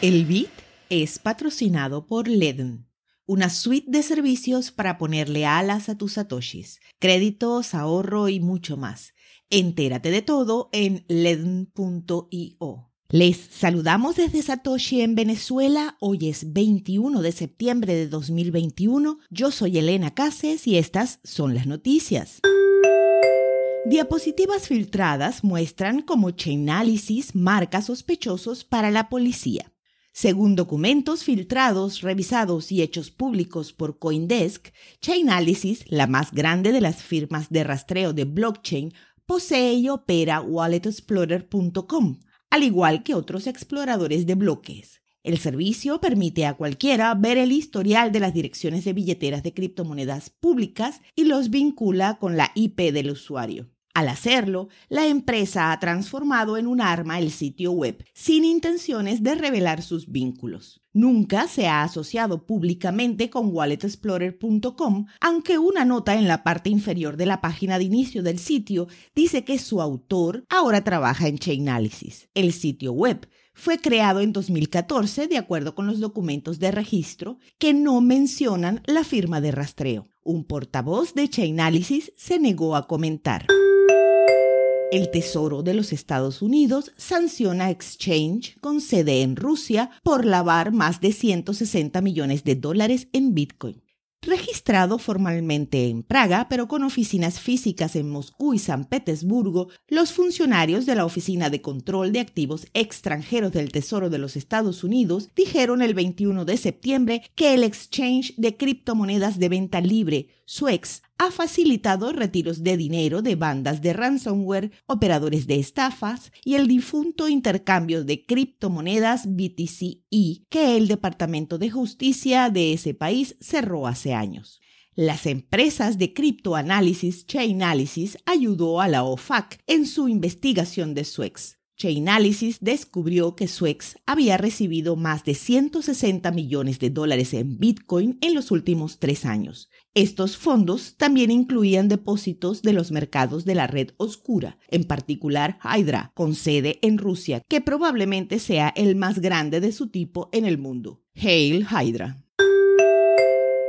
El BIT es patrocinado por Ledn, una suite de servicios para ponerle alas a tus satoshis, créditos, ahorro y mucho más. Entérate de todo en ledn.io. Les saludamos desde Satoshi en Venezuela. Hoy es 21 de septiembre de 2021. Yo soy Elena Cases y estas son las noticias. Diapositivas filtradas muestran cómo Chainalysis marca sospechosos para la policía. Según documentos filtrados, revisados y hechos públicos por Coindesk, Chainalysis, la más grande de las firmas de rastreo de blockchain, posee y opera walletexplorer.com, al igual que otros exploradores de bloques. El servicio permite a cualquiera ver el historial de las direcciones de billeteras de criptomonedas públicas y los vincula con la IP del usuario. Al hacerlo, la empresa ha transformado en un arma el sitio web, sin intenciones de revelar sus vínculos. Nunca se ha asociado públicamente con walletexplorer.com, aunque una nota en la parte inferior de la página de inicio del sitio dice que su autor ahora trabaja en Chainalysis. El sitio web fue creado en 2014 de acuerdo con los documentos de registro que no mencionan la firma de rastreo. Un portavoz de Chainalysis se negó a comentar. El Tesoro de los Estados Unidos sanciona Exchange con sede en Rusia por lavar más de 160 millones de dólares en Bitcoin. Registrado formalmente en Praga, pero con oficinas físicas en Moscú y San Petersburgo, los funcionarios de la Oficina de Control de Activos Extranjeros del Tesoro de los Estados Unidos dijeron el 21 de septiembre que el exchange de criptomonedas de venta libre, SUEX, ha facilitado retiros de dinero de bandas de ransomware, operadores de estafas y el difunto intercambio de criptomonedas BTC-E que el Departamento de Justicia de ese país cerró hace años. Las empresas de criptoanálisis Chainalysis ayudó a la OFAC en su investigación de SUEX. Chainalysis descubrió que Suex había recibido más de 160 millones de dólares en Bitcoin en los últimos tres años. Estos fondos también incluían depósitos de los mercados de la red oscura, en particular Hydra, con sede en Rusia, que probablemente sea el más grande de su tipo en el mundo. Hail Hydra.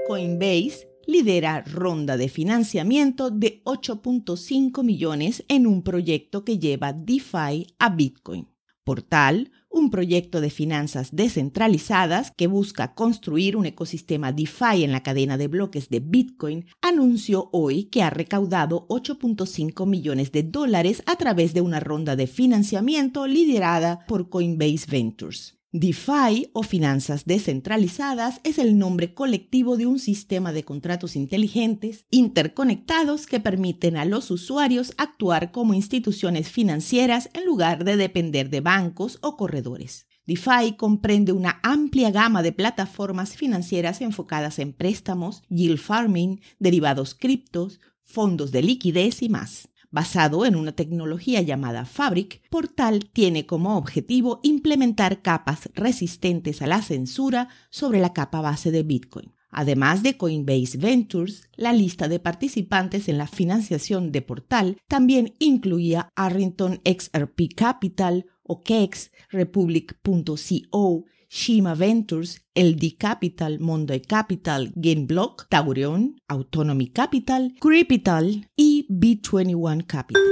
Coinbase lidera ronda de financiamiento de 8.5 millones en un proyecto que lleva DeFi a Bitcoin. Portal, un proyecto de finanzas descentralizadas que busca construir un ecosistema DeFi en la cadena de bloques de Bitcoin, anunció hoy que ha recaudado 8.5 millones de dólares a través de una ronda de financiamiento liderada por Coinbase Ventures. DeFi o finanzas descentralizadas es el nombre colectivo de un sistema de contratos inteligentes interconectados que permiten a los usuarios actuar como instituciones financieras en lugar de depender de bancos o corredores. DeFi comprende una amplia gama de plataformas financieras enfocadas en préstamos, yield farming, derivados criptos, fondos de liquidez y más. Basado en una tecnología llamada Fabric, Portal tiene como objetivo implementar capas resistentes a la censura sobre la capa base de Bitcoin. Además de Coinbase Ventures, la lista de participantes en la financiación de Portal también incluía Arrington XRP Capital, OKEx, Republic.co, Shima Ventures, LD Capital, Monday Capital, Gameblock, Taurion, Autonomy Capital, Creepital y B21 Capital.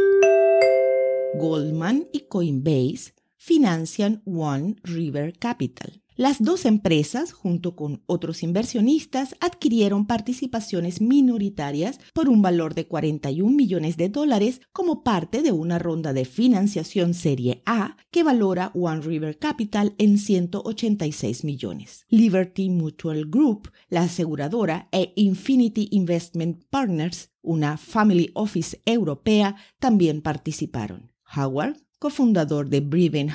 Goldman y Coinbase financian One River Capital. Las dos empresas, junto con otros inversionistas, adquirieron participaciones minoritarias por un valor de 41 millones de dólares como parte de una ronda de financiación Serie A que valora One River Capital en 186 millones. Liberty Mutual Group, la aseguradora, e Infinity Investment Partners, una family office europea, también participaron. Howard cofundador de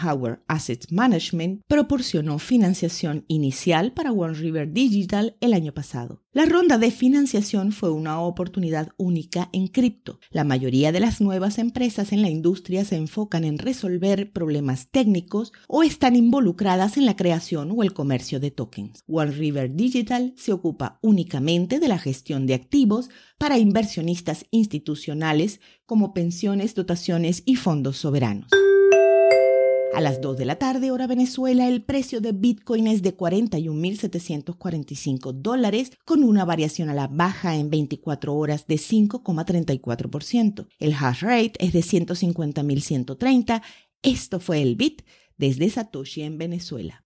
Howard Asset Management, proporcionó financiación inicial para One River Digital el año pasado. La ronda de financiación fue una oportunidad única en cripto. La mayoría de las nuevas empresas en la industria se enfocan en resolver problemas técnicos o están involucradas en la creación o el comercio de tokens. One River Digital se ocupa únicamente de la gestión de activos para inversionistas institucionales como pensiones, dotaciones y fondos soberanos. A las 2 de la tarde, hora Venezuela, el precio de Bitcoin es de 41.745 dólares, con una variación a la baja en 24 horas de 5,34%. El hash rate es de 150.130. Esto fue el Bit desde Satoshi en Venezuela.